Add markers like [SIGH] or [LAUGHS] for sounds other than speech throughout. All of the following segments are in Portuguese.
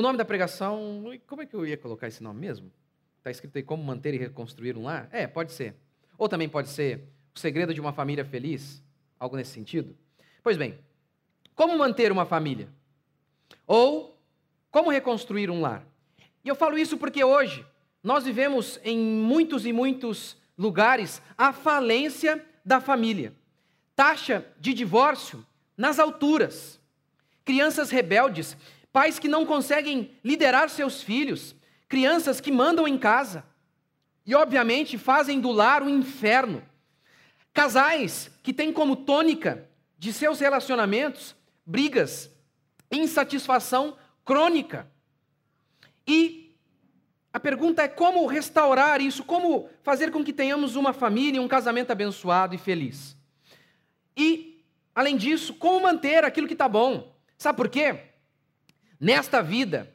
O nome da pregação, como é que eu ia colocar esse nome mesmo? Está escrito aí como manter e reconstruir um lar? É, pode ser. Ou também pode ser o segredo de uma família feliz, algo nesse sentido. Pois bem, como manter uma família? Ou como reconstruir um lar? E eu falo isso porque hoje nós vivemos em muitos e muitos lugares a falência da família. Taxa de divórcio nas alturas. Crianças rebeldes, pais que não conseguem liderar seus filhos, crianças que mandam em casa e, obviamente, fazem do lar um inferno. Casais que têm como tônica de seus relacionamentos brigas, insatisfação crônica. E a pergunta é como restaurar isso, como fazer com que tenhamos uma família, um casamento abençoado e feliz. E, além disso, como manter aquilo que está bom. Sabe por quê? Nesta vida,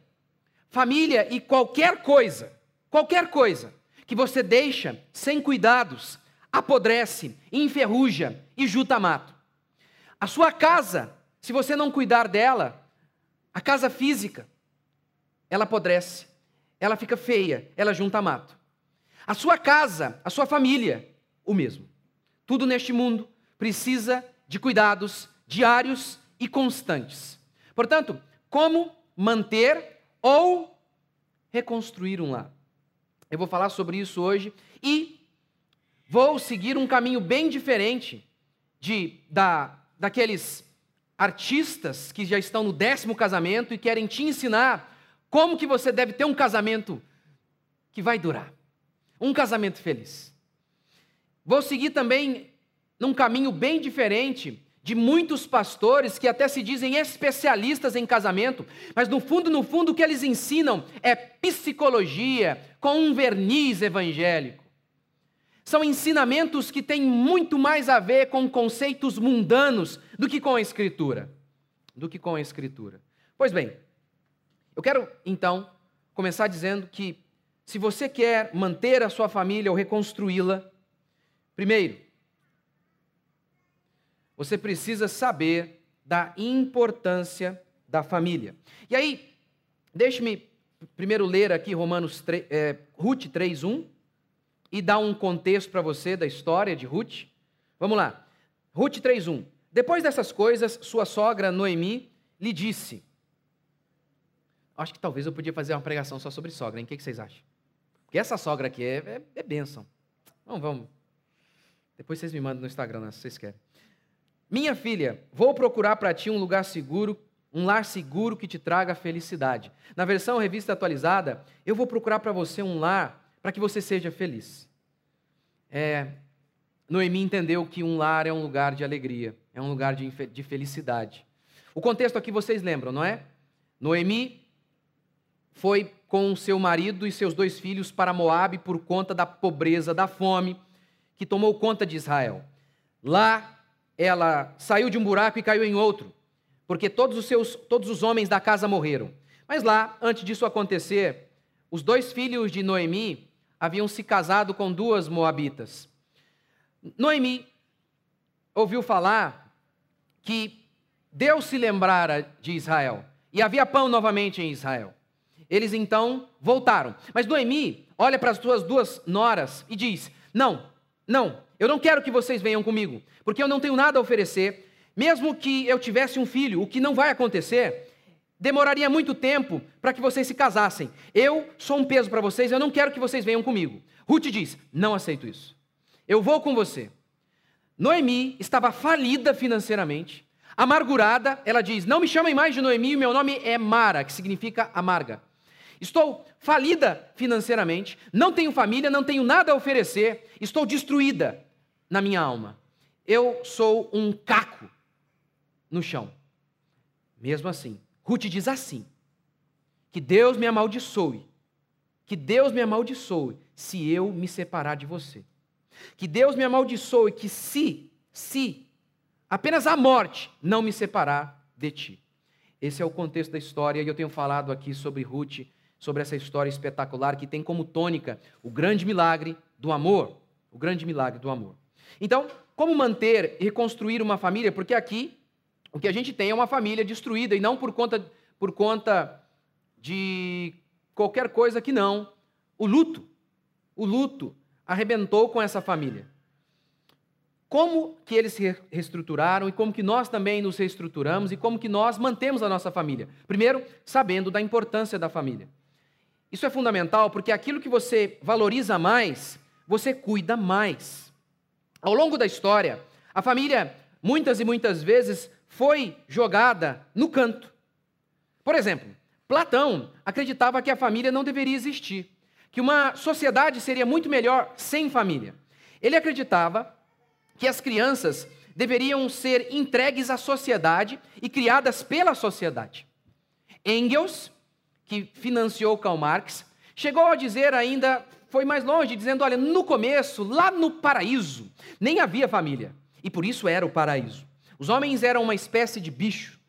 família e qualquer coisa, qualquer coisa que você deixa sem cuidados, apodrece, enferruja e juta mato. A sua casa, se você não cuidar dela, a casa física, ela apodrece, ela fica feia, ela junta mato. A sua casa, a sua família, o mesmo. Tudo neste mundo precisa de cuidados diários e constantes. Portanto, como manter ou reconstruir um lar? Eu vou falar sobre isso hoje e vou seguir um caminho bem diferente de da daqueles artistas que já estão no décimo casamento e querem te ensinar como que você deve ter um casamento que vai durar? Um casamento feliz. Vou seguir também num caminho bem diferente de muitos pastores que até se dizem especialistas em casamento, mas no fundo, no fundo, o que eles ensinam é psicologia com um verniz evangélico. São ensinamentos que têm muito mais a ver com conceitos mundanos do que com a Escritura. Do que com a Escritura. Pois bem, eu quero, então, começar dizendo que, se você quer manter a sua família ou reconstruí-la, primeiro, você precisa saber da importância da família. E aí, deixe-me primeiro ler aqui Romanos 3, é, Ruth 3:1 e dar um contexto para você da história de Ruth. Vamos lá. Ruth 3:1. Depois dessas coisas, sua sogra Noemi lhe disse: Acho que talvez eu podia fazer uma pregação só sobre sogra, hein? O que vocês acham? Porque essa sogra aqui é, é, é bênção. Vamos, vamos. Depois vocês me mandam no Instagram, né, se vocês querem. Minha filha, vou procurar para ti um lugar seguro, um lar seguro que te traga felicidade. Na versão revista atualizada, eu vou procurar para você um lar para que você seja feliz. É, Noemi entendeu que um lar é um lugar de alegria, é um lugar de, de felicidade. O contexto aqui vocês lembram, não é? Noemi foi com seu marido e seus dois filhos para Moabe por conta da pobreza, da fome que tomou conta de Israel. Lá ela saiu de um buraco e caiu em outro, porque todos os seus todos os homens da casa morreram. Mas lá, antes disso acontecer, os dois filhos de Noemi haviam se casado com duas moabitas. Noemi ouviu falar que Deus se lembrara de Israel e havia pão novamente em Israel. Eles então voltaram. Mas Noemi olha para as suas duas noras e diz: Não, não, eu não quero que vocês venham comigo, porque eu não tenho nada a oferecer. Mesmo que eu tivesse um filho, o que não vai acontecer, demoraria muito tempo para que vocês se casassem. Eu sou um peso para vocês, eu não quero que vocês venham comigo. Ruth diz: Não aceito isso. Eu vou com você. Noemi estava falida financeiramente, amargurada. Ela diz: Não me chamem mais de Noemi, meu nome é Mara, que significa amarga. Estou falida financeiramente, não tenho família, não tenho nada a oferecer, estou destruída na minha alma. Eu sou um caco no chão. Mesmo assim, Ruth diz assim: que Deus me amaldiçoe, que Deus me amaldiçoe se eu me separar de você. Que Deus me amaldiçoe que se, se apenas a morte não me separar de ti. Esse é o contexto da história e eu tenho falado aqui sobre Ruth sobre essa história espetacular que tem como tônica o grande milagre do amor. O grande milagre do amor. Então, como manter e reconstruir uma família? Porque aqui o que a gente tem é uma família destruída e não por conta, por conta de qualquer coisa que não o luto. O luto arrebentou com essa família. Como que eles se reestruturaram e como que nós também nos reestruturamos e como que nós mantemos a nossa família? Primeiro, sabendo da importância da família. Isso é fundamental porque aquilo que você valoriza mais, você cuida mais. Ao longo da história, a família muitas e muitas vezes foi jogada no canto. Por exemplo, Platão acreditava que a família não deveria existir, que uma sociedade seria muito melhor sem família. Ele acreditava que as crianças deveriam ser entregues à sociedade e criadas pela sociedade. Engels, que financiou Karl Marx, chegou a dizer ainda, foi mais longe, dizendo: olha, no começo, lá no paraíso, nem havia família, e por isso era o paraíso. Os homens eram uma espécie de bicho,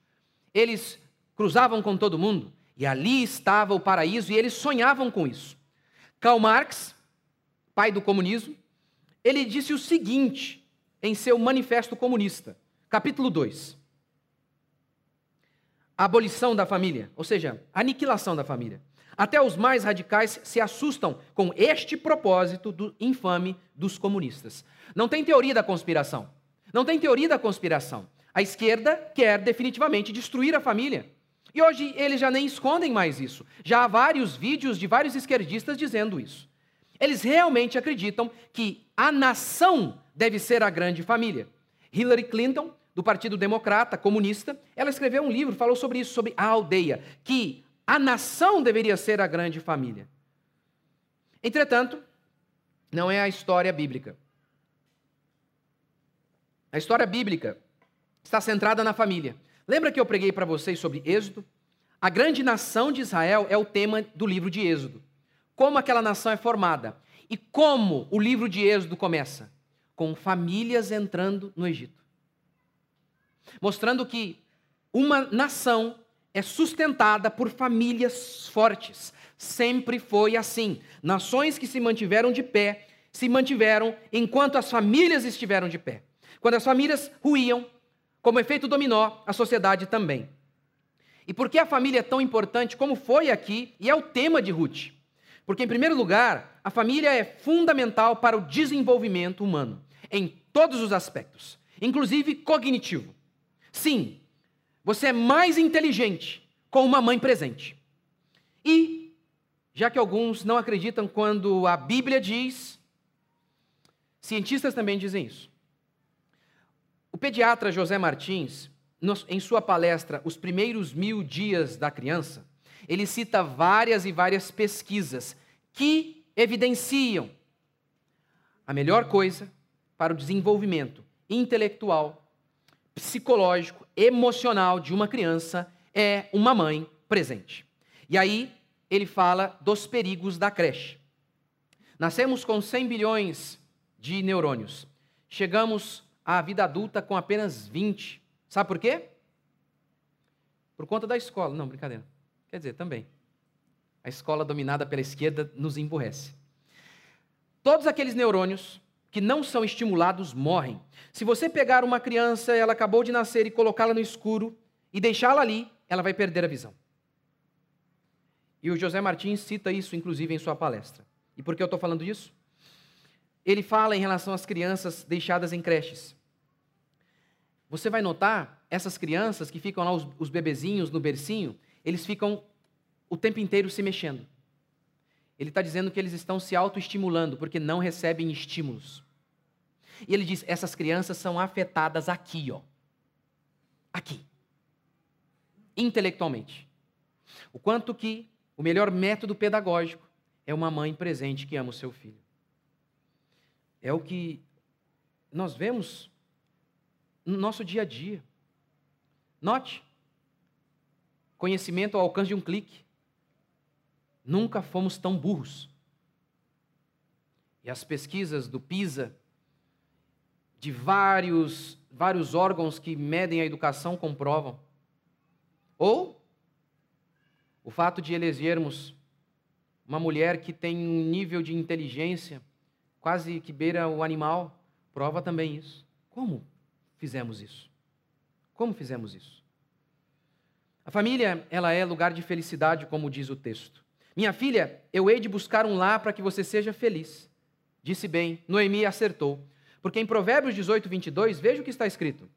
eles cruzavam com todo mundo, e ali estava o paraíso, e eles sonhavam com isso. Karl Marx, pai do comunismo, ele disse o seguinte em seu Manifesto Comunista, capítulo 2. A abolição da família, ou seja, aniquilação da família. Até os mais radicais se assustam com este propósito do infame dos comunistas. Não tem teoria da conspiração. Não tem teoria da conspiração. A esquerda quer definitivamente destruir a família. E hoje eles já nem escondem mais isso. Já há vários vídeos de vários esquerdistas dizendo isso. Eles realmente acreditam que a nação deve ser a grande família. Hillary Clinton, do Partido Democrata, comunista, ela escreveu um livro, falou sobre isso, sobre a aldeia, que a nação deveria ser a grande família. Entretanto, não é a história bíblica. A história bíblica está centrada na família. Lembra que eu preguei para vocês sobre Êxodo? A grande nação de Israel é o tema do livro de Êxodo. Como aquela nação é formada e como o livro de Êxodo começa? com famílias entrando no Egito. Mostrando que uma nação é sustentada por famílias fortes. Sempre foi assim. Nações que se mantiveram de pé, se mantiveram enquanto as famílias estiveram de pé. Quando as famílias ruíam, como efeito dominó, a sociedade também. E por que a família é tão importante como foi aqui, e é o tema de Ruth? Porque, em primeiro lugar, a família é fundamental para o desenvolvimento humano em todos os aspectos, inclusive cognitivo. Sim, você é mais inteligente com uma mãe presente. E, já que alguns não acreditam quando a Bíblia diz, cientistas também dizem isso. O pediatra José Martins, em sua palestra Os Primeiros Mil Dias da Criança, ele cita várias e várias pesquisas que evidenciam a melhor coisa para o desenvolvimento intelectual, psicológico, emocional de uma criança é uma mãe presente. E aí ele fala dos perigos da creche. Nascemos com 100 bilhões de neurônios. Chegamos à vida adulta com apenas 20. Sabe por quê? Por conta da escola. Não, brincadeira. Quer dizer, também. A escola dominada pela esquerda nos emburrece. Todos aqueles neurônios que não são estimulados morrem. Se você pegar uma criança, ela acabou de nascer e colocá-la no escuro e deixá-la ali, ela vai perder a visão. E o José Martins cita isso, inclusive, em sua palestra. E por que eu estou falando disso? Ele fala em relação às crianças deixadas em creches. Você vai notar essas crianças que ficam lá, os, os bebezinhos no bercinho, eles ficam o tempo inteiro se mexendo. Ele está dizendo que eles estão se autoestimulando porque não recebem estímulos. E ele diz: essas crianças são afetadas aqui, ó. Aqui. Intelectualmente. O quanto que o melhor método pedagógico é uma mãe presente que ama o seu filho. É o que nós vemos no nosso dia a dia. Note, conhecimento ao alcance de um clique. Nunca fomos tão burros. E as pesquisas do PISA de vários, vários órgãos que medem a educação comprovam. Ou o fato de elegermos uma mulher que tem um nível de inteligência quase que beira o animal, prova também isso. Como fizemos isso? Como fizemos isso? A família, ela é lugar de felicidade, como diz o texto. Minha filha, eu hei de buscar um lar para que você seja feliz. Disse bem, Noemi acertou. Porque em Provérbios 18, 22, veja o que está escrito.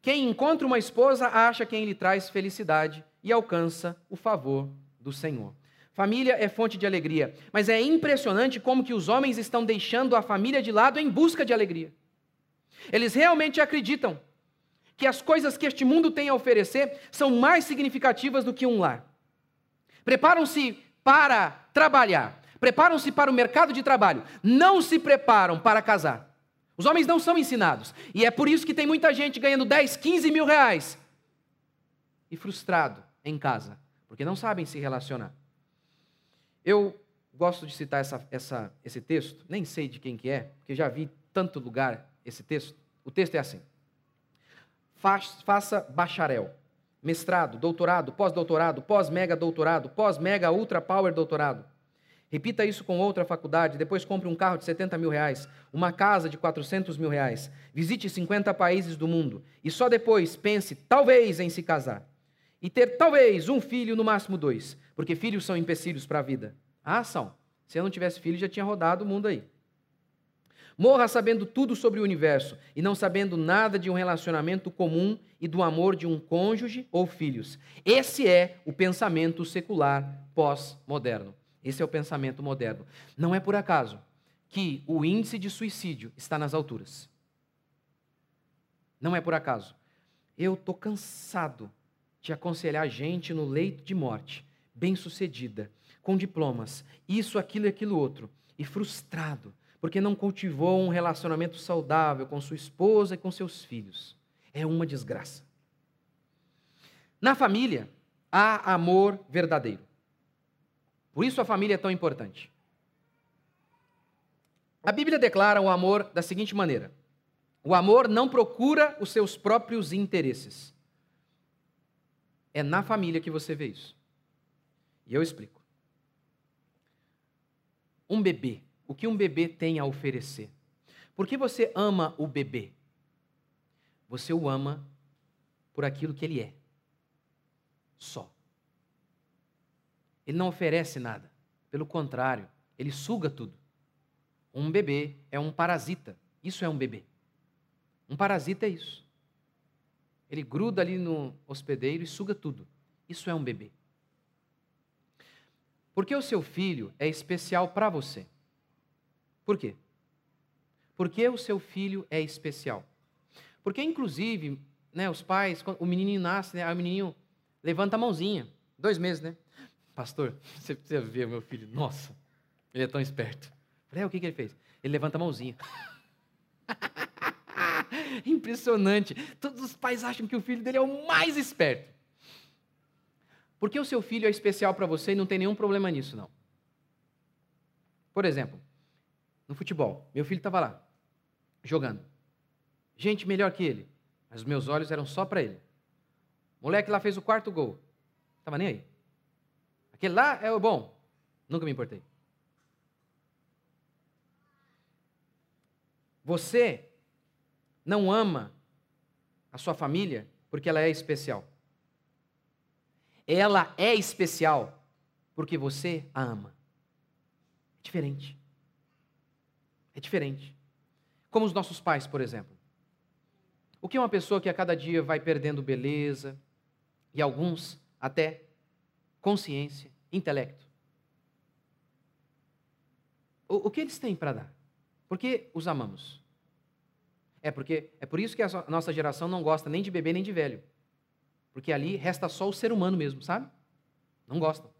Quem encontra uma esposa acha quem lhe traz felicidade e alcança o favor do Senhor. Família é fonte de alegria, mas é impressionante como que os homens estão deixando a família de lado em busca de alegria. Eles realmente acreditam que as coisas que este mundo tem a oferecer são mais significativas do que um lar. Preparam-se para trabalhar, preparam-se para o mercado de trabalho, não se preparam para casar. Os homens não são ensinados, e é por isso que tem muita gente ganhando 10, 15 mil reais e frustrado em casa, porque não sabem se relacionar. Eu gosto de citar essa, essa, esse texto, nem sei de quem que é, porque já vi tanto lugar esse texto. O texto é assim: faça bacharel, mestrado, doutorado, pós-doutorado, pós-mega doutorado, pós-mega ultra power doutorado. Repita isso com outra faculdade, depois compre um carro de 70 mil reais, uma casa de 400 mil reais, visite 50 países do mundo e só depois pense, talvez, em se casar. E ter, talvez, um filho, no máximo dois, porque filhos são empecilhos para a vida. Ah, são. Se eu não tivesse filho, já tinha rodado o mundo aí. Morra sabendo tudo sobre o universo e não sabendo nada de um relacionamento comum e do amor de um cônjuge ou filhos. Esse é o pensamento secular pós-moderno. Esse é o pensamento moderno. Não é por acaso que o índice de suicídio está nas alturas. Não é por acaso. Eu estou cansado de aconselhar gente no leito de morte, bem-sucedida, com diplomas, isso, aquilo e aquilo outro, e frustrado, porque não cultivou um relacionamento saudável com sua esposa e com seus filhos. É uma desgraça. Na família, há amor verdadeiro. Por isso a família é tão importante. A Bíblia declara o amor da seguinte maneira: o amor não procura os seus próprios interesses. É na família que você vê isso. E eu explico. Um bebê o que um bebê tem a oferecer. Por que você ama o bebê? Você o ama por aquilo que ele é. Só. Ele não oferece nada. Pelo contrário, ele suga tudo. Um bebê é um parasita. Isso é um bebê. Um parasita é isso. Ele gruda ali no hospedeiro e suga tudo. Isso é um bebê. Porque o seu filho é especial para você. Por quê? Porque o seu filho é especial. Porque, inclusive, né, os pais, o menino nasce, né, o menininho levanta a mãozinha. Dois meses, né? Pastor, [LAUGHS] você precisa ver meu filho. Nossa, ele é tão esperto. Falei, é, o que, que ele fez? Ele levanta a mãozinha. [LAUGHS] Impressionante. Todos os pais acham que o filho dele é o mais esperto. Porque o seu filho é especial para você e não tem nenhum problema nisso, não. Por exemplo, no futebol. Meu filho estava lá, jogando. Gente melhor que ele, mas os meus olhos eram só para ele. O moleque lá fez o quarto gol. Estava nem aí. Aquele lá é o bom. Nunca me importei. Você não ama a sua família porque ela é especial. Ela é especial porque você a ama. É diferente. É diferente. Como os nossos pais, por exemplo. O que é uma pessoa que a cada dia vai perdendo beleza, e alguns até consciência, intelecto? O, o que eles têm para dar? Por que os amamos? É porque é por isso que a nossa geração não gosta nem de bebê nem de velho. Porque ali resta só o ser humano mesmo, sabe? Não gostam.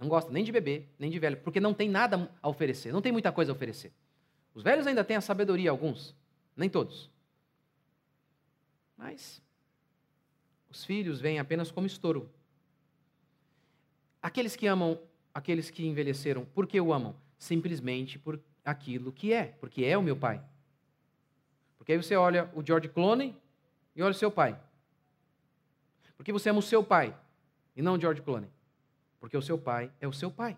Não gostam nem de bebê, nem de velho, porque não tem nada a oferecer, não tem muita coisa a oferecer. Os velhos ainda têm a sabedoria, alguns, nem todos. Mas os filhos vêm apenas como estouro. Aqueles que amam, aqueles que envelheceram, por que o amam? Simplesmente por aquilo que é, porque é o meu pai. Porque aí você olha o George Clooney e olha o seu pai. Porque você ama o seu pai e não o George Clooney. Porque o seu pai é o seu pai.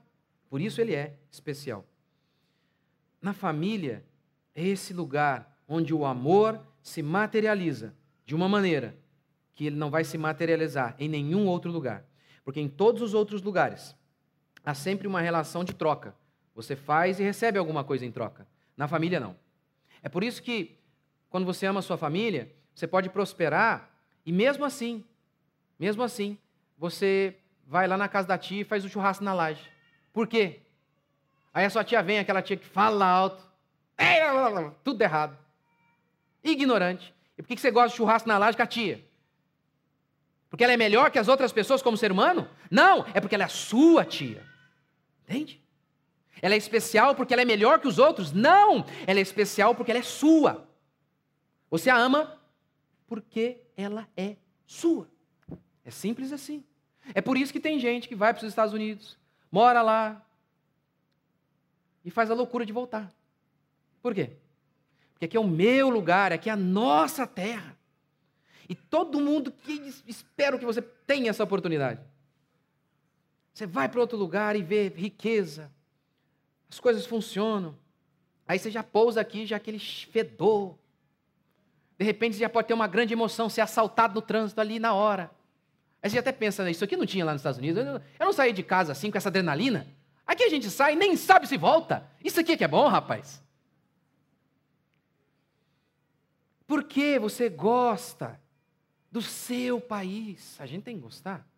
Por isso ele é especial. Na família, é esse lugar onde o amor se materializa de uma maneira que ele não vai se materializar em nenhum outro lugar. Porque em todos os outros lugares há sempre uma relação de troca. Você faz e recebe alguma coisa em troca. Na família, não. É por isso que, quando você ama a sua família, você pode prosperar e, mesmo assim, mesmo assim, você vai lá na casa da tia e faz o churrasco na laje. Por quê? Aí a sua tia vem, aquela tia que fala alto, tudo errado, ignorante. E por que você gosta de churrasco na laje com a tia? Porque ela é melhor que as outras pessoas como ser humano? Não, é porque ela é a sua tia. Entende? Ela é especial porque ela é melhor que os outros? Não, ela é especial porque ela é sua. Você a ama porque ela é sua. É simples assim. É por isso que tem gente que vai para os Estados Unidos, mora lá e faz a loucura de voltar. Por quê? Porque aqui é o meu lugar, aqui é a nossa terra. E todo mundo que espero que você tenha essa oportunidade. Você vai para outro lugar e vê riqueza, as coisas funcionam. Aí você já pousa aqui, já aquele fedor. De repente você já pode ter uma grande emoção, ser assaltado no trânsito ali na hora. Aí você até pensa, isso aqui não tinha lá nos Estados Unidos. Eu não saí de casa assim com essa adrenalina. Aqui a gente sai nem sabe se volta. Isso aqui é que é bom, rapaz. Por que você gosta do seu país? A gente tem que gostar.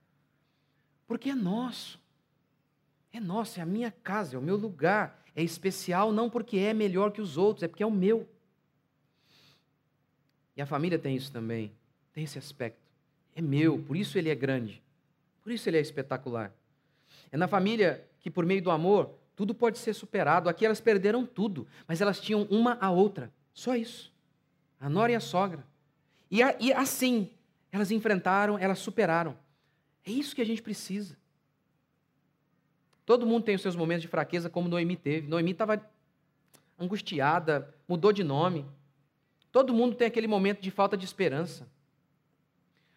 Porque é nosso. É nosso, é a minha casa, é o meu lugar. É especial não porque é melhor que os outros, é porque é o meu. E a família tem isso também, tem esse aspecto. É meu, por isso ele é grande. Por isso ele é espetacular. É na família que, por meio do amor, tudo pode ser superado. Aqui elas perderam tudo, mas elas tinham uma a outra. Só isso. A nora e a sogra. E, a, e assim, elas enfrentaram, elas superaram. É isso que a gente precisa. Todo mundo tem os seus momentos de fraqueza, como Noemi teve. Noemi estava angustiada, mudou de nome. Todo mundo tem aquele momento de falta de esperança.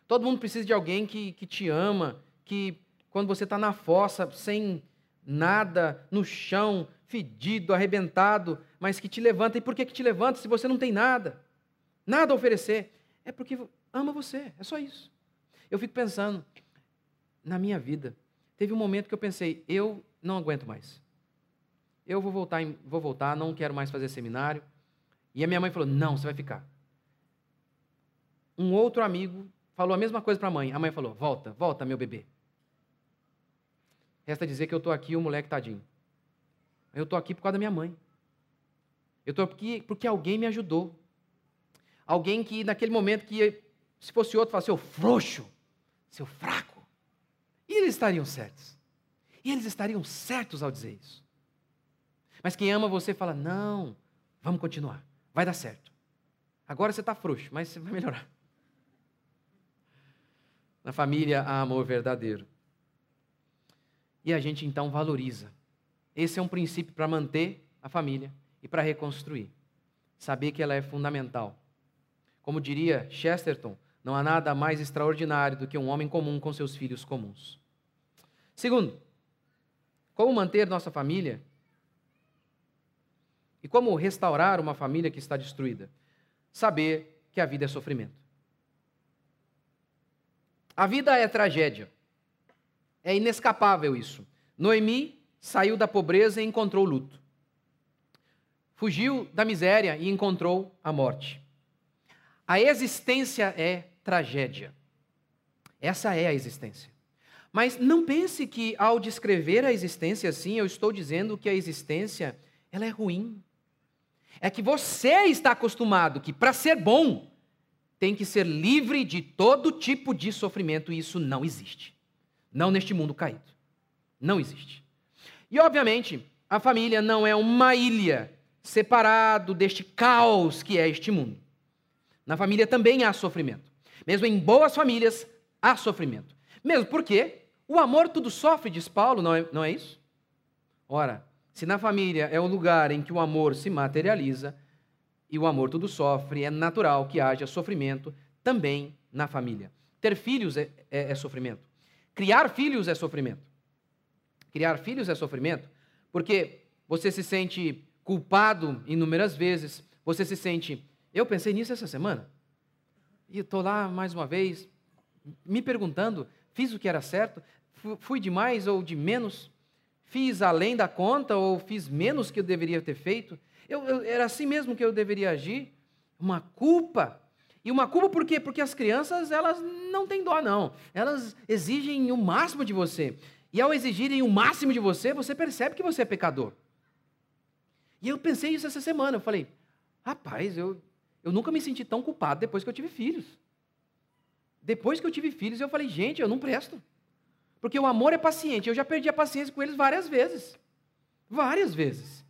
Todo mundo precisa de alguém que, que te ama, que quando você está na fossa, sem nada, no chão, fedido, arrebentado, mas que te levanta. E por que, que te levanta se você não tem nada? Nada a oferecer. É porque ama você, é só isso. Eu fico pensando, na minha vida, teve um momento que eu pensei, eu não aguento mais. Eu vou voltar, vou voltar, não quero mais fazer seminário. E a minha mãe falou: "Não, você vai ficar". Um outro amigo falou a mesma coisa para a mãe. A mãe falou: "Volta, volta, meu bebê". Resta dizer que eu estou aqui, o moleque tadinho. Eu estou aqui por causa da minha mãe. Eu estou aqui porque alguém me ajudou. Alguém que naquele momento que se fosse outro, falasse, seu frouxo, seu fraco. E eles estariam certos. E eles estariam certos ao dizer isso. Mas quem ama você fala, não, vamos continuar, vai dar certo. Agora você está frouxo, mas você vai melhorar. Na família há amor verdadeiro. E a gente então valoriza. Esse é um princípio para manter a família e para reconstruir. Saber que ela é fundamental. Como diria Chesterton, não há nada mais extraordinário do que um homem comum com seus filhos comuns. Segundo, como manter nossa família e como restaurar uma família que está destruída? Saber que a vida é sofrimento. A vida é tragédia. É inescapável isso. Noemi saiu da pobreza e encontrou luto. Fugiu da miséria e encontrou a morte. A existência é tragédia. Essa é a existência. Mas não pense que ao descrever a existência assim, eu estou dizendo que a existência ela é ruim. É que você está acostumado que para ser bom tem que ser livre de todo tipo de sofrimento e isso não existe. Não neste mundo caído. Não existe. E obviamente, a família não é uma ilha separado deste caos que é este mundo. Na família também há sofrimento. Mesmo em boas famílias, há sofrimento. Mesmo porque o amor tudo sofre, diz Paulo, não é, não é isso? Ora, se na família é o lugar em que o amor se materializa e o amor tudo sofre, é natural que haja sofrimento também na família. Ter filhos é, é, é sofrimento. Criar filhos é sofrimento. Criar filhos é sofrimento porque você se sente culpado inúmeras vezes, você se sente. Eu pensei nisso essa semana. E estou lá mais uma vez, me perguntando: fiz o que era certo? Fui de mais ou de menos? Fiz além da conta ou fiz menos que eu deveria ter feito? Eu, eu, era assim mesmo que eu deveria agir? Uma culpa. E uma culpa por quê? Porque as crianças, elas não têm dó, não. Elas exigem o máximo de você. E ao exigirem o máximo de você, você percebe que você é pecador. E eu pensei isso essa semana. Eu falei, rapaz, eu, eu nunca me senti tão culpado depois que eu tive filhos. Depois que eu tive filhos, eu falei, gente, eu não presto. Porque o amor é paciente. Eu já perdi a paciência com eles várias vezes. Várias vezes.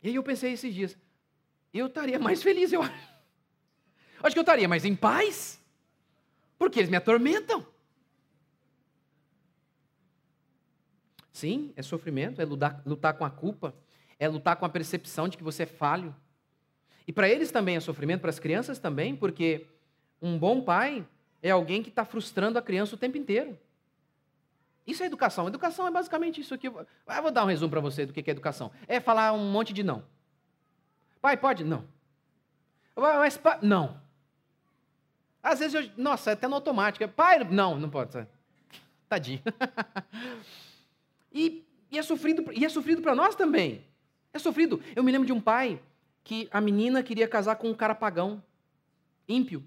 E aí eu pensei esses dias, eu estaria mais feliz, eu acho. Acho que eu estaria mais em paz. Porque eles me atormentam. Sim, é sofrimento, é lutar, lutar com a culpa, é lutar com a percepção de que você é falho. E para eles também é sofrimento, para as crianças também, porque um bom pai é alguém que está frustrando a criança o tempo inteiro. Isso é educação. Educação é basicamente isso aqui. Eu vou dar um resumo para você do que é educação. É falar um monte de não. Pai, pode? Não. Mas, pai, não. Às vezes, eu, nossa, é até no automático. Pai, não, não pode. Tadinho. [LAUGHS] e, e é sofrido, é sofrido para nós também. É sofrido. Eu me lembro de um pai que a menina queria casar com um cara pagão, ímpio.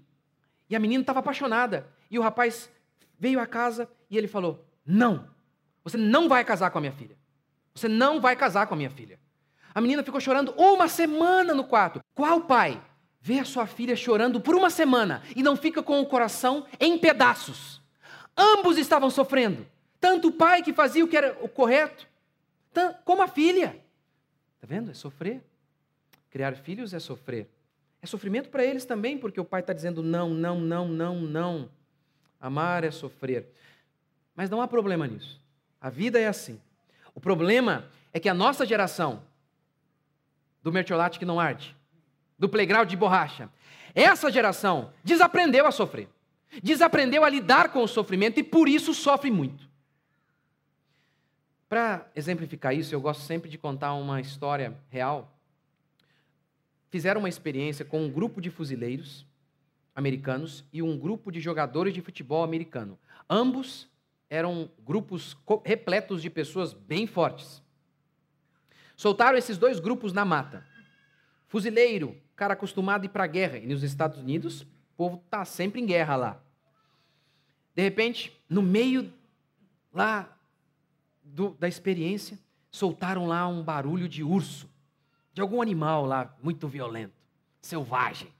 E a menina estava apaixonada. E o rapaz veio à casa e ele falou: Não, você não vai casar com a minha filha. Você não vai casar com a minha filha. A menina ficou chorando uma semana no quarto. Qual pai vê a sua filha chorando por uma semana e não fica com o coração em pedaços? Ambos estavam sofrendo. Tanto o pai que fazia o que era o correto, como a filha. Está vendo? É sofrer. Criar filhos é sofrer. É sofrimento para eles também, porque o pai está dizendo não, não, não, não, não. Amar é sofrer. Mas não há problema nisso. A vida é assim. O problema é que a nossa geração, do mertiolate que não arde, do playground de borracha, essa geração desaprendeu a sofrer. Desaprendeu a lidar com o sofrimento e por isso sofre muito. Para exemplificar isso, eu gosto sempre de contar uma história real fizeram uma experiência com um grupo de fuzileiros americanos e um grupo de jogadores de futebol americano. Ambos eram grupos repletos de pessoas bem fortes. Soltaram esses dois grupos na mata. Fuzileiro, cara acostumado a ir para a guerra. E nos Estados Unidos, o povo está sempre em guerra lá. De repente, no meio lá do, da experiência, soltaram lá um barulho de urso de algum animal lá muito violento, selvagem.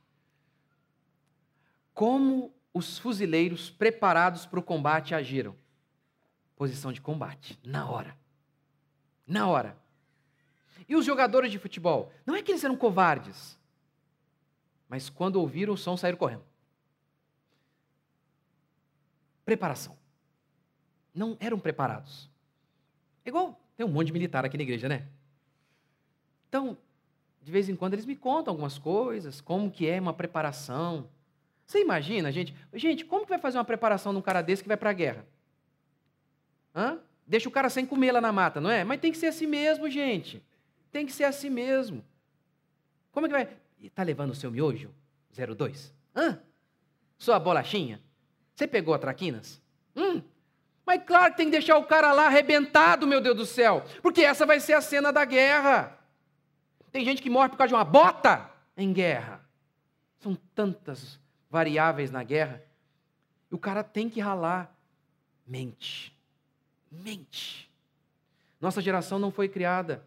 Como os fuzileiros preparados para o combate agiram? Posição de combate, na hora. Na hora. E os jogadores de futebol? Não é que eles eram covardes, mas quando ouviram o som saíram correndo. Preparação. Não eram preparados. igual tem um monte de militar aqui na igreja, né? Então, de vez em quando eles me contam algumas coisas, como que é uma preparação. Você imagina, gente? Gente, como que vai fazer uma preparação de um cara desse que vai para a guerra? Hã? Deixa o cara sem comer lá na mata, não é? Mas tem que ser assim mesmo, gente. Tem que ser assim mesmo. Como é que vai? Está levando o seu miojo? 02? Hã? Sua bolachinha? Você pegou a traquinas? Hum? Mas claro que tem que deixar o cara lá arrebentado, meu Deus do céu. Porque essa vai ser a cena da guerra. Tem gente que morre por causa de uma bota em guerra. São tantas variáveis na guerra. E o cara tem que ralar. Mente. Mente. Nossa geração não foi criada,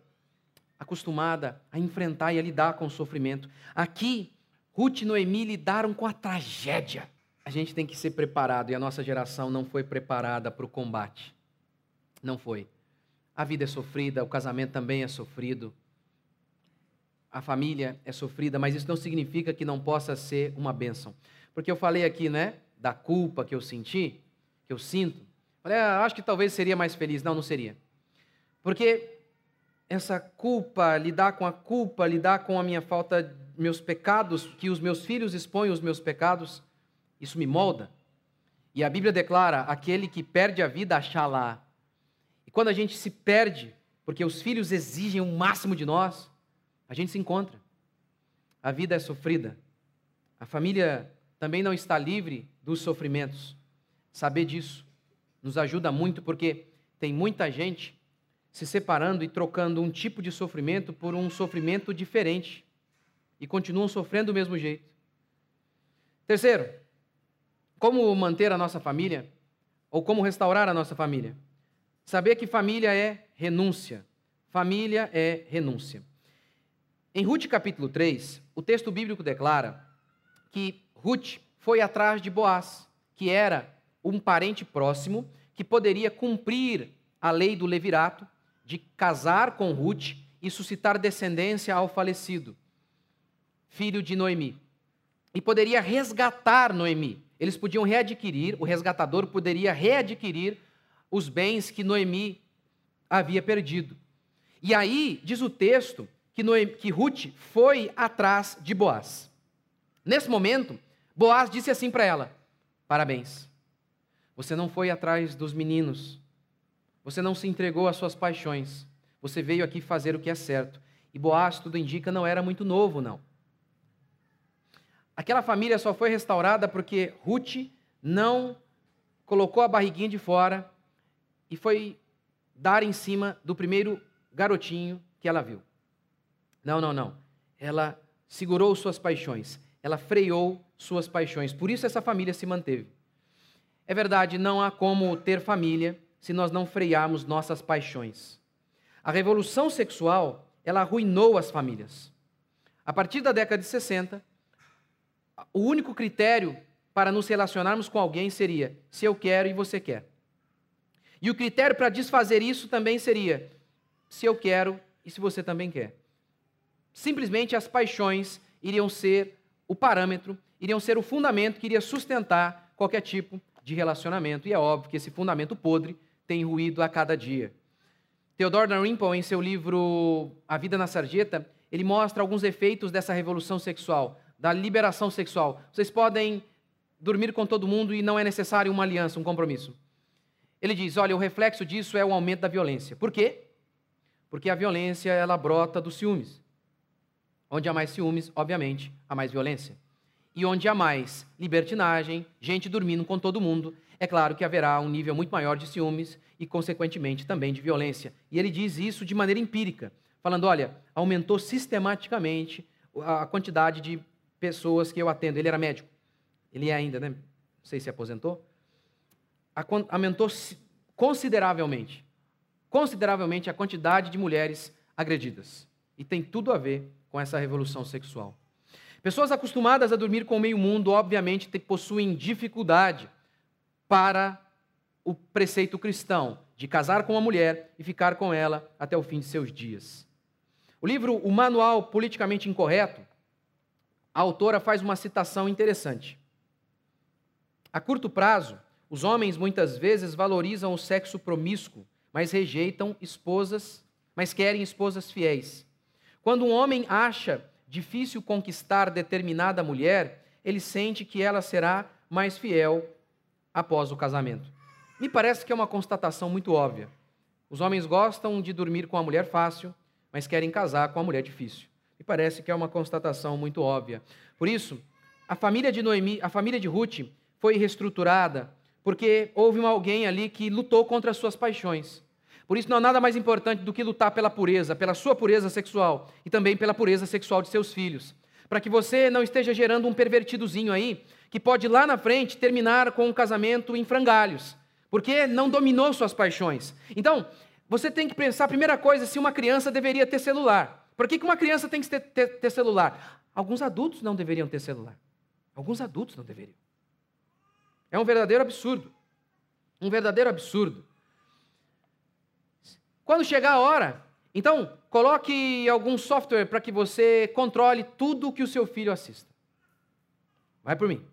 acostumada a enfrentar e a lidar com o sofrimento. Aqui, Ruth e Noemi lidaram com a tragédia. A gente tem que ser preparado e a nossa geração não foi preparada para o combate. Não foi. A vida é sofrida, o casamento também é sofrido a família é sofrida, mas isso não significa que não possa ser uma bênção. Porque eu falei aqui, né, da culpa que eu senti, que eu sinto. Falei, ah, acho que talvez seria mais feliz. Não, não seria. Porque essa culpa, lidar com a culpa, lidar com a minha falta, meus pecados, que os meus filhos expõem os meus pecados, isso me molda. E a Bíblia declara: aquele que perde a vida, achar lá. E quando a gente se perde, porque os filhos exigem o máximo de nós, a gente se encontra. A vida é sofrida. A família também não está livre dos sofrimentos. Saber disso nos ajuda muito porque tem muita gente se separando e trocando um tipo de sofrimento por um sofrimento diferente e continuam sofrendo do mesmo jeito. Terceiro, como manter a nossa família ou como restaurar a nossa família? Saber que família é renúncia. Família é renúncia. Em Ruth capítulo 3, o texto bíblico declara que Ruth foi atrás de Boaz, que era um parente próximo que poderia cumprir a lei do levirato de casar com Ruth e suscitar descendência ao falecido, filho de Noemi. E poderia resgatar Noemi. Eles podiam readquirir, o resgatador poderia readquirir os bens que Noemi havia perdido. E aí, diz o texto, que, Noemi, que Ruth foi atrás de Boaz. Nesse momento, Boaz disse assim para ela: Parabéns, você não foi atrás dos meninos. Você não se entregou às suas paixões. Você veio aqui fazer o que é certo. E Boaz, tudo indica, não era muito novo, não. Aquela família só foi restaurada porque Ruth não colocou a barriguinha de fora e foi dar em cima do primeiro garotinho que ela viu. Não, não, não. Ela segurou suas paixões. Ela freou suas paixões. Por isso essa família se manteve. É verdade, não há como ter família se nós não frearmos nossas paixões. A revolução sexual, ela arruinou as famílias. A partir da década de 60, o único critério para nos relacionarmos com alguém seria se eu quero e você quer. E o critério para desfazer isso também seria se eu quero e se você também quer. Simplesmente as paixões iriam ser o parâmetro, iriam ser o fundamento que iria sustentar qualquer tipo de relacionamento. E é óbvio que esse fundamento podre tem ruído a cada dia. Theodore Dalrymple, em seu livro A Vida na Sarjeta, ele mostra alguns efeitos dessa revolução sexual, da liberação sexual. Vocês podem dormir com todo mundo e não é necessário uma aliança, um compromisso. Ele diz: olha, o reflexo disso é o aumento da violência. Por quê? Porque a violência ela brota dos ciúmes. Onde há mais ciúmes, obviamente, há mais violência e onde há mais libertinagem, gente dormindo com todo mundo, é claro que haverá um nível muito maior de ciúmes e, consequentemente, também de violência. E ele diz isso de maneira empírica, falando: olha, aumentou sistematicamente a quantidade de pessoas que eu atendo. Ele era médico, ele é ainda, né? Não sei se aposentou. Aumentou consideravelmente, consideravelmente a quantidade de mulheres agredidas. E tem tudo a ver com essa revolução sexual. Pessoas acostumadas a dormir com o meio mundo, obviamente, possuem dificuldade para o preceito cristão de casar com uma mulher e ficar com ela até o fim de seus dias. O livro O Manual Politicamente Incorreto, a autora faz uma citação interessante. A curto prazo, os homens muitas vezes valorizam o sexo promíscuo, mas rejeitam esposas, mas querem esposas fiéis. Quando um homem acha difícil conquistar determinada mulher, ele sente que ela será mais fiel após o casamento. Me parece que é uma constatação muito óbvia. Os homens gostam de dormir com a mulher fácil, mas querem casar com a mulher difícil. Me parece que é uma constatação muito óbvia. Por isso, a família de Noemi, a família de Ruth foi reestruturada porque houve alguém ali que lutou contra as suas paixões. Por isso, não há nada mais importante do que lutar pela pureza, pela sua pureza sexual e também pela pureza sexual de seus filhos. Para que você não esteja gerando um pervertidozinho aí, que pode lá na frente terminar com um casamento em frangalhos, porque não dominou suas paixões. Então, você tem que pensar, primeira coisa, se uma criança deveria ter celular. Por que uma criança tem que ter, ter, ter celular? Alguns adultos não deveriam ter celular. Alguns adultos não deveriam. É um verdadeiro absurdo. Um verdadeiro absurdo. Quando chegar a hora, então coloque algum software para que você controle tudo que o seu filho assista. Vai por mim.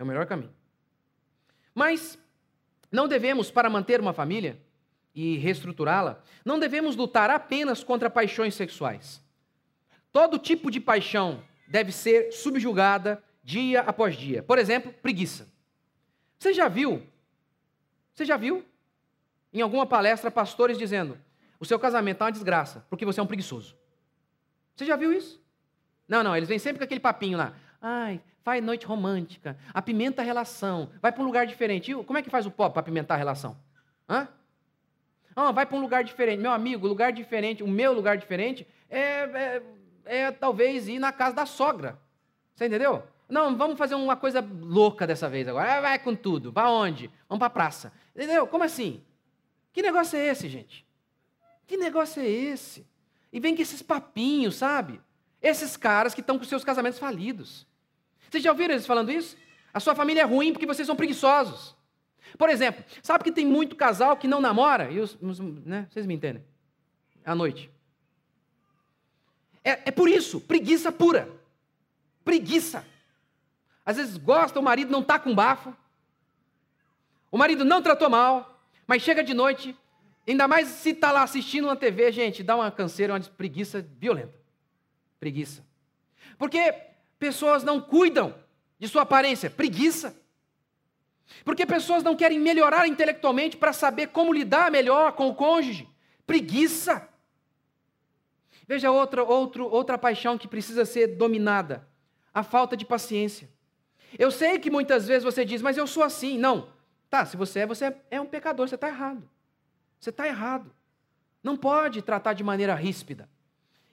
É o melhor caminho. Mas não devemos, para manter uma família e reestruturá-la, não devemos lutar apenas contra paixões sexuais. Todo tipo de paixão deve ser subjugada dia após dia. Por exemplo, preguiça. Você já viu? Você já viu em alguma palestra pastores dizendo: o seu casamento é uma desgraça, porque você é um preguiçoso. Você já viu isso? Não, não, eles vêm sempre com aquele papinho lá. Ai, faz noite romântica, apimenta a relação, vai para um lugar diferente. E como é que faz o pop para apimentar a relação? Hã? Ah, vai para um lugar diferente. Meu amigo, lugar diferente, o meu lugar diferente é, é, é talvez ir na casa da sogra. Você entendeu? Não, vamos fazer uma coisa louca dessa vez agora. Vai com tudo. Vai onde? Vamos para a praça. Entendeu? Como assim? Que negócio é esse, gente? Que negócio é esse? E vem com esses papinhos, sabe? Esses caras que estão com seus casamentos falidos. Vocês já ouviram eles falando isso? A sua família é ruim porque vocês são preguiçosos. Por exemplo, sabe que tem muito casal que não namora? E os, né? Vocês me entendem? À noite. É, é por isso, preguiça pura. Preguiça. Às vezes gosta, o marido não está com bafo. O marido não tratou mal, mas chega de noite, ainda mais se está lá assistindo na TV, gente, dá uma canseira, uma preguiça violenta. Preguiça. Porque pessoas não cuidam de sua aparência, preguiça. Porque pessoas não querem melhorar intelectualmente para saber como lidar melhor com o cônjuge, preguiça. Veja outra, outro, outra paixão que precisa ser dominada: a falta de paciência. Eu sei que muitas vezes você diz, mas eu sou assim. Não. Tá, se você é, você é um pecador, você está errado. Você está errado. Não pode tratar de maneira ríspida.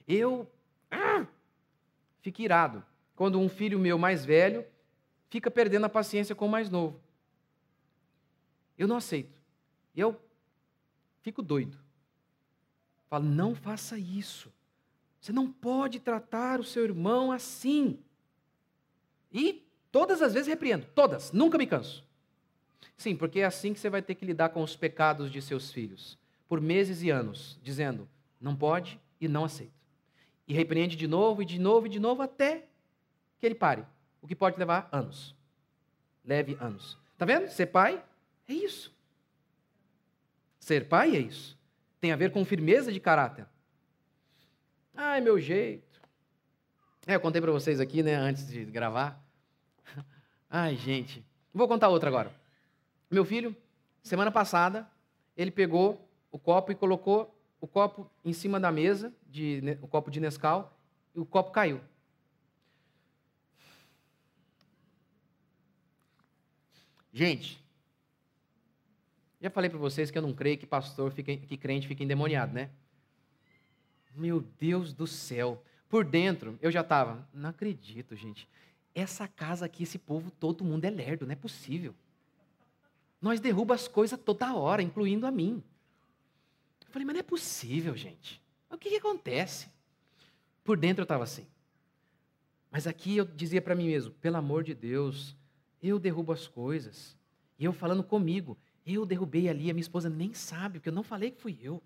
Eu ah, irado quando um filho meu mais velho fica perdendo a paciência com o mais novo. Eu não aceito. Eu fico doido. Falo, não faça isso. Você não pode tratar o seu irmão assim. E todas as vezes repreendo, todas, nunca me canso. Sim, porque é assim que você vai ter que lidar com os pecados de seus filhos, por meses e anos, dizendo, não pode e não aceito. E repreende de novo, e de novo, e de novo, até que ele pare. O que pode levar anos. Leve anos. Está vendo? Ser pai é isso. Ser pai é isso. Tem a ver com firmeza de caráter. Ai, meu jeito. É, eu contei para vocês aqui, né, antes de gravar. [LAUGHS] Ai, gente. Vou contar outra agora. Meu filho, semana passada, ele pegou o copo e colocou o copo em cima da mesa, de, o copo de Nescau, e o copo caiu. Gente, já falei para vocês que eu não creio que pastor, fica, que crente fica endemoniado, né? Meu Deus do céu. Por dentro, eu já estava, não acredito, gente. Essa casa aqui, esse povo, todo mundo é lerdo, não é possível. Nós derrubamos as coisas toda hora, incluindo a mim. Eu falei, mas não é possível, gente. O que, que acontece? Por dentro eu estava assim. Mas aqui eu dizia para mim mesmo: pelo amor de Deus, eu derrubo as coisas. E eu falando comigo, eu derrubei ali, a minha esposa nem sabe, porque eu não falei que fui eu.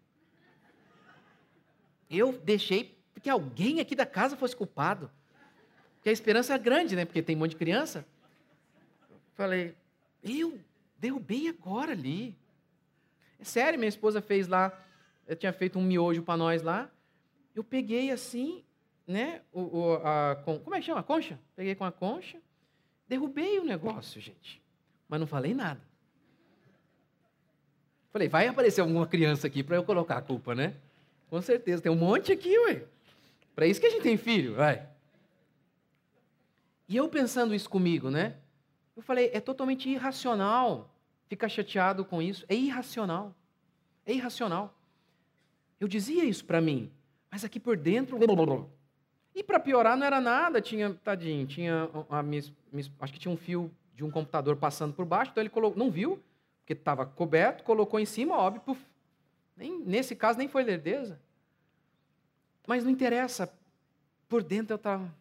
Eu deixei porque alguém aqui da casa fosse culpado. Porque a esperança é grande, né? Porque tem um monte de criança. Falei, eu derrubei agora ali. É sério, minha esposa fez lá, eu tinha feito um miojo para nós lá. Eu peguei assim, né? O, o, a, como é que chama? A concha? Peguei com a concha, derrubei o negócio, gente. Mas não falei nada. Falei, vai aparecer alguma criança aqui para eu colocar a culpa, né? Com certeza, tem um monte aqui, ué. Para isso que a gente tem filho, vai. E eu pensando isso comigo, né? Eu falei, é totalmente irracional ficar chateado com isso. É irracional. É irracional. Eu dizia isso para mim, mas aqui por dentro. E para piorar, não era nada. Tinha, tadinho, tinha. A minha, acho que tinha um fio de um computador passando por baixo, então ele colocou, não viu, porque estava coberto, colocou em cima, óbvio, puf. Nem, nesse caso nem foi lerdeza. Mas não interessa, por dentro eu estava.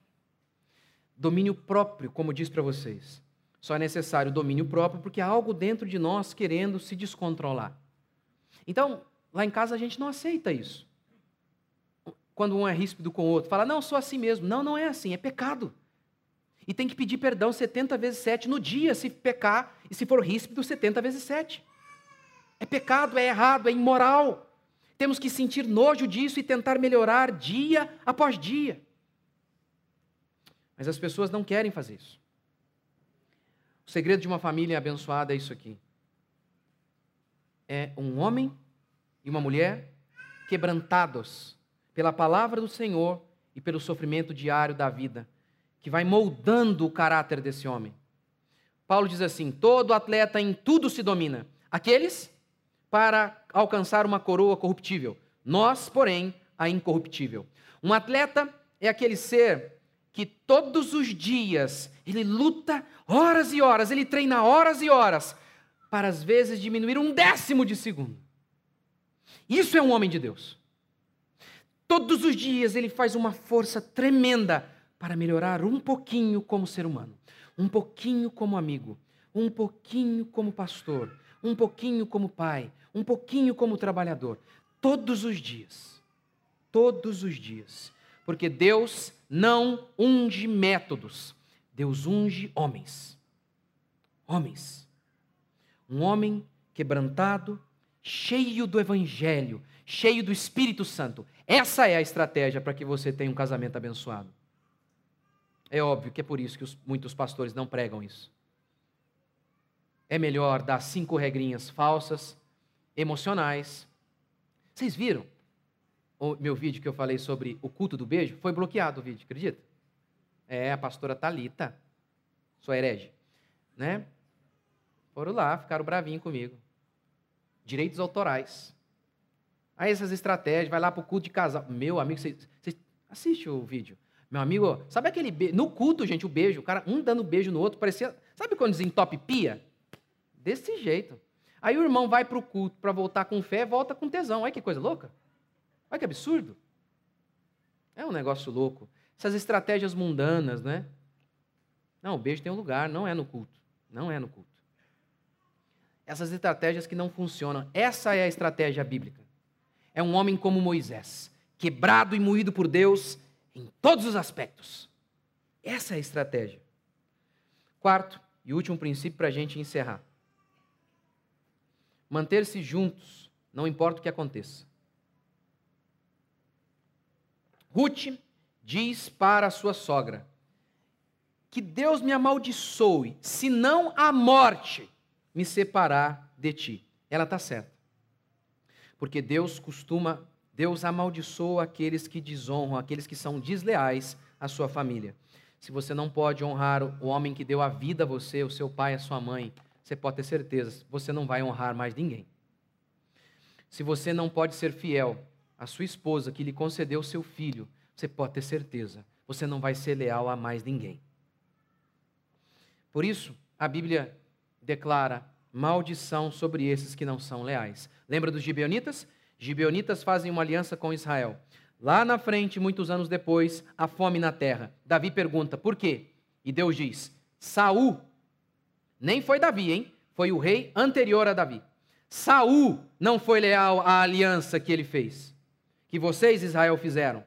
Domínio próprio, como diz para vocês. Só é necessário domínio próprio porque há algo dentro de nós querendo se descontrolar. Então, lá em casa a gente não aceita isso. Quando um é ríspido com o outro, fala, não, sou assim mesmo. Não, não é assim, é pecado. E tem que pedir perdão 70 vezes 7 no dia, se pecar, e se for ríspido, 70 vezes 7. É pecado, é errado, é imoral. Temos que sentir nojo disso e tentar melhorar dia após dia. Mas as pessoas não querem fazer isso. O segredo de uma família abençoada é isso aqui: é um homem e uma mulher quebrantados pela palavra do Senhor e pelo sofrimento diário da vida que vai moldando o caráter desse homem. Paulo diz assim: todo atleta em tudo se domina. Aqueles para alcançar uma coroa corruptível, nós, porém, a incorruptível. Um atleta é aquele ser que todos os dias ele luta horas e horas, ele treina horas e horas, para às vezes diminuir um décimo de segundo. Isso é um homem de Deus. Todos os dias ele faz uma força tremenda para melhorar um pouquinho como ser humano, um pouquinho como amigo, um pouquinho como pastor, um pouquinho como pai, um pouquinho como trabalhador. Todos os dias. Todos os dias. Porque Deus não unge métodos, Deus unge homens. Homens. Um homem quebrantado, cheio do Evangelho, cheio do Espírito Santo. Essa é a estratégia para que você tenha um casamento abençoado. É óbvio que é por isso que os, muitos pastores não pregam isso. É melhor dar cinco regrinhas falsas, emocionais. Vocês viram o meu vídeo que eu falei sobre o culto do beijo? Foi bloqueado o vídeo, acredita? É, a pastora Talita, sua herege, né? Foram lá, ficaram bravinhos comigo. Direitos autorais. Aí essas estratégias, vai lá para o culto de casal. Meu amigo, você, assiste o vídeo. Meu amigo, sabe aquele beijo? No culto, gente, o beijo, o cara, um dando beijo no outro, parecia. Sabe quando desentope pia? Desse jeito. Aí o irmão vai para o culto para voltar com fé, volta com tesão. Olha que coisa louca. Olha que absurdo. É um negócio louco. Essas estratégias mundanas, né? Não, o beijo tem um lugar, não é no culto. Não é no culto. Essas estratégias que não funcionam. Essa é a estratégia bíblica. É um homem como Moisés, quebrado e moído por Deus em todos os aspectos. Essa é a estratégia. Quarto e último princípio para a gente encerrar. Manter-se juntos, não importa o que aconteça. Ruth diz para sua sogra: Que Deus me amaldiçoe, se não a morte me separar de ti. Ela está certa. Porque Deus costuma, Deus amaldiçoa aqueles que desonram, aqueles que são desleais à sua família. Se você não pode honrar o homem que deu a vida a você, o seu pai, a sua mãe, você pode ter certeza, você não vai honrar mais ninguém. Se você não pode ser fiel à sua esposa que lhe concedeu seu filho, você pode ter certeza, você não vai ser leal a mais ninguém. Por isso, a Bíblia declara maldição sobre esses que não são leais. Lembra dos gibeonitas? Gibeonitas fazem uma aliança com Israel. Lá na frente, muitos anos depois, a fome na terra. Davi pergunta: "Por quê?" E Deus diz: "Saul nem foi Davi, hein? Foi o rei anterior a Davi. Saul não foi leal à aliança que ele fez, que vocês, Israel, fizeram.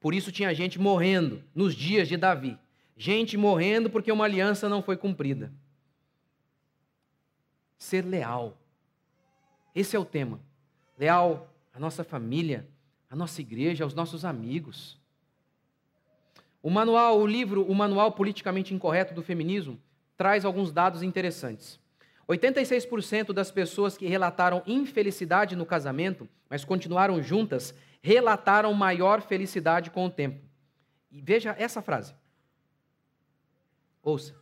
Por isso tinha gente morrendo nos dias de Davi. Gente morrendo porque uma aliança não foi cumprida. Ser leal. Esse é o tema. Leal à nossa família, à nossa igreja, aos nossos amigos. O manual, o livro, o manual politicamente incorreto do feminismo traz alguns dados interessantes. 86% das pessoas que relataram infelicidade no casamento, mas continuaram juntas, relataram maior felicidade com o tempo. E veja essa frase. Ouça.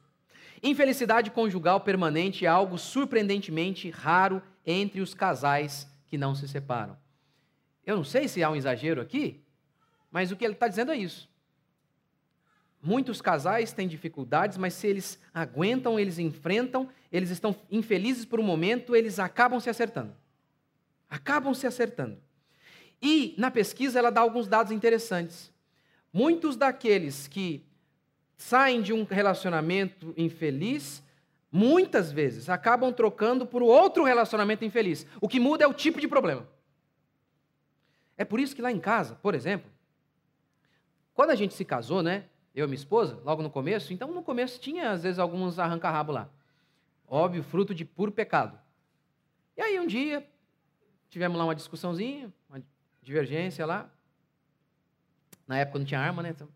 Infelicidade conjugal permanente é algo surpreendentemente raro entre os casais que não se separam. Eu não sei se há um exagero aqui, mas o que ele está dizendo é isso. Muitos casais têm dificuldades, mas se eles aguentam, eles enfrentam, eles estão infelizes por um momento, eles acabam se acertando. Acabam se acertando. E na pesquisa ela dá alguns dados interessantes. Muitos daqueles que saem de um relacionamento infeliz, muitas vezes acabam trocando por outro relacionamento infeliz. O que muda é o tipo de problema. É por isso que lá em casa, por exemplo, quando a gente se casou, né? Eu e minha esposa, logo no começo, então no começo tinha às vezes alguns arranca-rabo lá. Óbvio, fruto de puro pecado. E aí um dia tivemos lá uma discussãozinha, uma divergência lá. Na época não tinha arma, né? Então,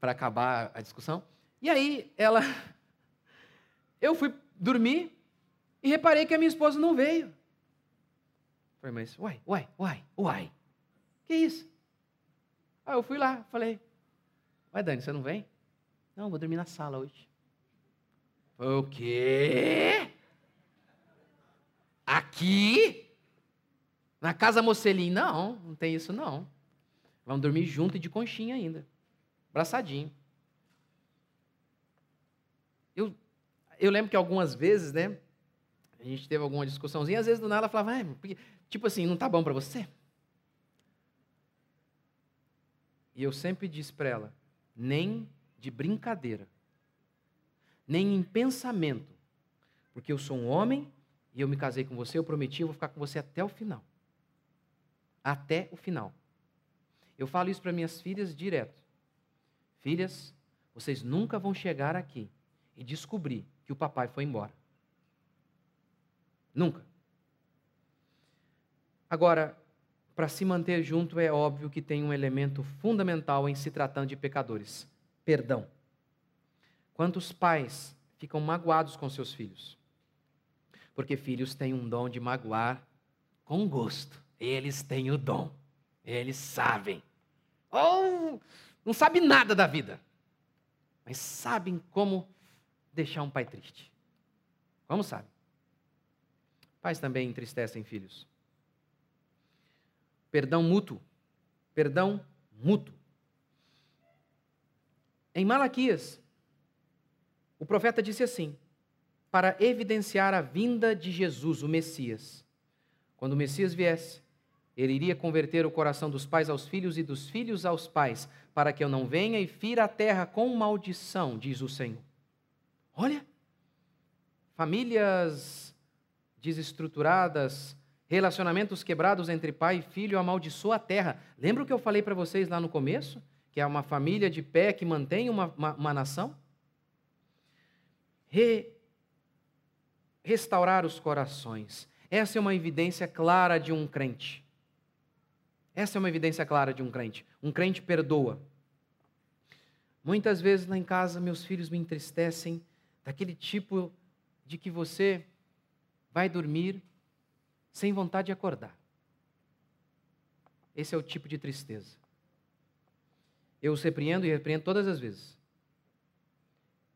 para acabar a discussão. E aí ela. [LAUGHS] Eu fui dormir e reparei que a minha esposa não veio. Falei, mas, uai, uai, uai, uai. Que isso? Aí eu fui lá, falei, Vai, Dani, você não vem? Não, vou dormir na sala hoje. O quê? Aqui? Na casa Mocelim? Não, não tem isso não. Vamos dormir junto e de conchinha ainda. Abraçadinho. Eu, eu lembro que algumas vezes, né? A gente teve alguma discussãozinha, às vezes do nada ela falava, ah, tipo assim, não tá bom para você? E eu sempre disse para ela, nem de brincadeira, nem em pensamento, porque eu sou um homem e eu me casei com você, eu prometi, eu vou ficar com você até o final. Até o final. Eu falo isso para minhas filhas direto. Filhas, vocês nunca vão chegar aqui e descobrir que o papai foi embora. Nunca. Agora, para se manter junto, é óbvio que tem um elemento fundamental em se tratando de pecadores: perdão. Quantos pais ficam magoados com seus filhos? Porque filhos têm um dom de magoar com gosto. Eles têm o dom. Eles sabem. Ou não sabem nada da vida, mas sabem como deixar um pai triste. Como sabe? Pais também entristecem filhos. Perdão mútuo. Perdão mútuo. Em Malaquias, o profeta disse assim: para evidenciar a vinda de Jesus, o Messias. Quando o Messias viesse, ele iria converter o coração dos pais aos filhos e dos filhos aos pais, para que eu não venha e fira a terra com maldição, diz o Senhor. Olha, famílias desestruturadas, relacionamentos quebrados entre pai e filho amaldiçoa a terra. Lembra o que eu falei para vocês lá no começo? Que é uma família de pé que mantém uma, uma, uma nação? Re, restaurar os corações. Essa é uma evidência clara de um crente. Essa é uma evidência clara de um crente. Um crente perdoa. Muitas vezes lá em casa meus filhos me entristecem daquele tipo de que você vai dormir sem vontade de acordar. Esse é o tipo de tristeza. Eu os repreendo e repreendo todas as vezes.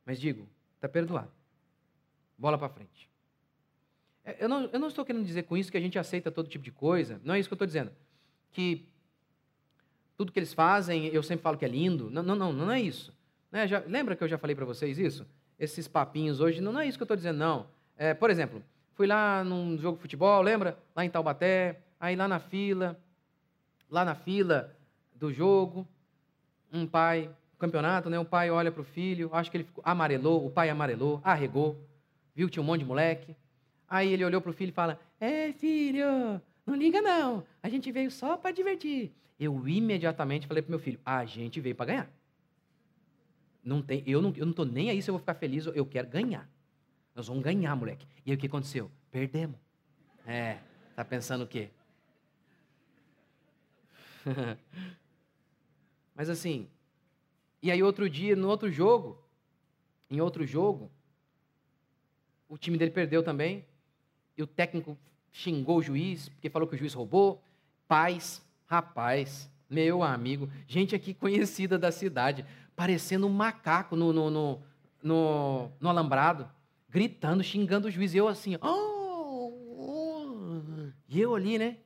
Mas digo, está perdoado. Bola para frente. É, eu não, eu não estou querendo dizer com isso que a gente aceita todo tipo de coisa. Não é isso que eu estou dizendo. Que tudo que eles fazem, eu sempre falo que é lindo. Não, não, não, não é isso. Né? Já, lembra que eu já falei para vocês isso? Esses papinhos hoje, não, não é isso que eu estou dizendo, não. É, por exemplo, Fui lá num jogo de futebol, lembra? Lá em Taubaté, aí lá na fila, lá na fila do jogo, um pai, campeonato, né? O pai olha para o filho, acho que ele ficou, amarelou, o pai amarelou, arregou, viu que tinha um monte de moleque. Aí ele olhou para o filho e fala: É, filho, não liga não, a gente veio só para divertir. Eu imediatamente falei para meu filho: A gente veio para ganhar. Não tem, eu não estou nem aí se eu vou ficar feliz, eu quero ganhar. Nós vamos ganhar, moleque. E aí o que aconteceu? Perdemos. É, tá pensando o quê? [LAUGHS] Mas assim, e aí outro dia, no outro jogo, em outro jogo, o time dele perdeu também, e o técnico xingou o juiz, porque falou que o juiz roubou. Paz, rapaz, meu amigo, gente aqui conhecida da cidade, parecendo um macaco no, no, no, no, no alambrado gritando, xingando o juiz. E eu assim, oh, oh. E eu ali, né?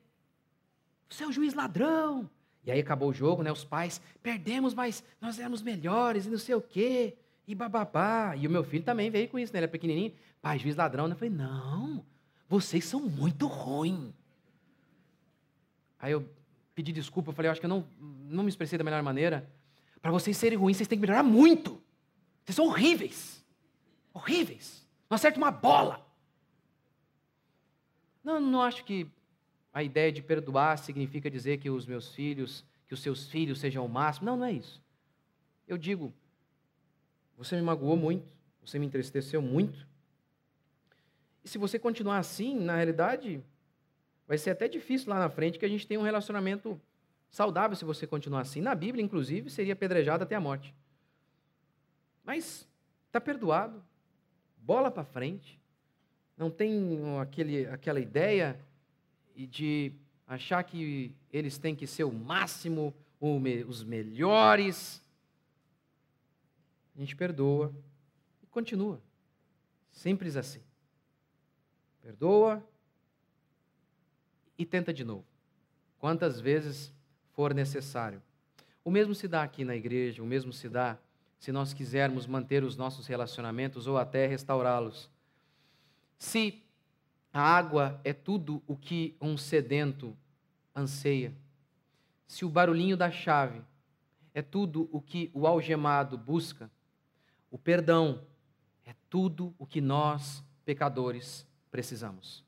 Você é juiz ladrão. E aí acabou o jogo, né? Os pais, perdemos, mas nós éramos melhores e não sei o quê. E bababá. E o meu filho também veio com isso, né? Ele é pequenininho. Pai, juiz ladrão. Né? Eu falei, não, vocês são muito ruins. Aí eu pedi desculpa, eu falei, eu acho que eu não, não me expressei da melhor maneira. Para vocês serem ruins, vocês têm que melhorar muito. Vocês são horríveis. Horríveis. Não acerta uma bola. Não, não acho que a ideia de perdoar significa dizer que os meus filhos, que os seus filhos sejam o máximo. Não, não é isso. Eu digo, você me magoou muito, você me entristeceu muito. E se você continuar assim, na realidade, vai ser até difícil lá na frente que a gente tenha um relacionamento saudável se você continuar assim. Na Bíblia, inclusive, seria apedrejado até a morte. Mas está perdoado, bola para frente, não tem aquele, aquela ideia de achar que eles têm que ser o máximo, os melhores. a gente perdoa e continua. Simples assim. Perdoa e tenta de novo. Quantas vezes for necessário. O mesmo se dá aqui na igreja, o mesmo se dá se nós quisermos manter os nossos relacionamentos ou até restaurá-los. Se a água é tudo o que um sedento anseia, se o barulhinho da chave é tudo o que o algemado busca, o perdão é tudo o que nós, pecadores, precisamos.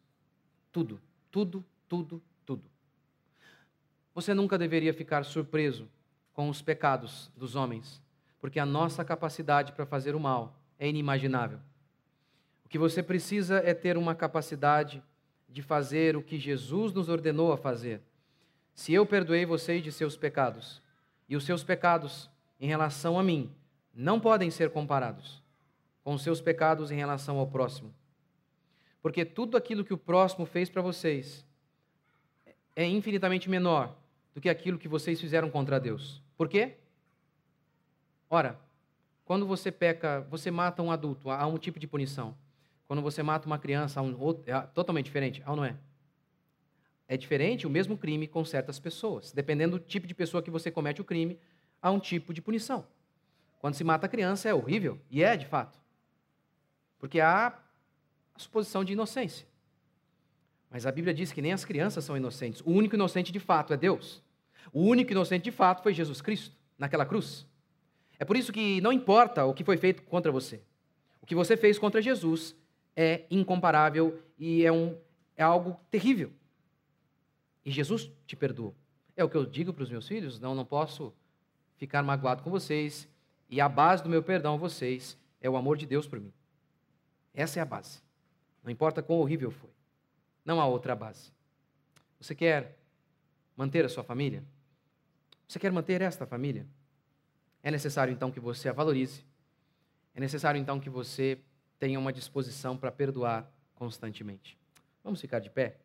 Tudo, tudo, tudo, tudo. Você nunca deveria ficar surpreso com os pecados dos homens, porque a nossa capacidade para fazer o mal é inimaginável. O que você precisa é ter uma capacidade de fazer o que Jesus nos ordenou a fazer. Se eu perdoei vocês de seus pecados, e os seus pecados em relação a mim não podem ser comparados com os seus pecados em relação ao próximo. Porque tudo aquilo que o próximo fez para vocês é infinitamente menor do que aquilo que vocês fizeram contra Deus. Por quê? Ora, quando você peca, você mata um adulto, há um tipo de punição. Quando você mata uma criança, há um outro, é totalmente diferente, ou não é? É diferente o mesmo crime com certas pessoas. Dependendo do tipo de pessoa que você comete o crime, há um tipo de punição. Quando se mata a criança é horrível, e é de fato. Porque há suposição de inocência. Mas a Bíblia diz que nem as crianças são inocentes. O único inocente de fato é Deus. O único inocente de fato foi Jesus Cristo, naquela cruz. É por isso que não importa o que foi feito contra você. O que você fez contra Jesus é incomparável e é, um, é algo terrível. E Jesus te perdoou. É o que eu digo para os meus filhos: não, não posso ficar magoado com vocês. E a base do meu perdão a vocês é o amor de Deus por mim. Essa é a base. Não importa quão horrível foi. Não há outra base. Você quer manter a sua família? Você quer manter esta família? É necessário então que você a valorize. É necessário então que você tenha uma disposição para perdoar constantemente. Vamos ficar de pé?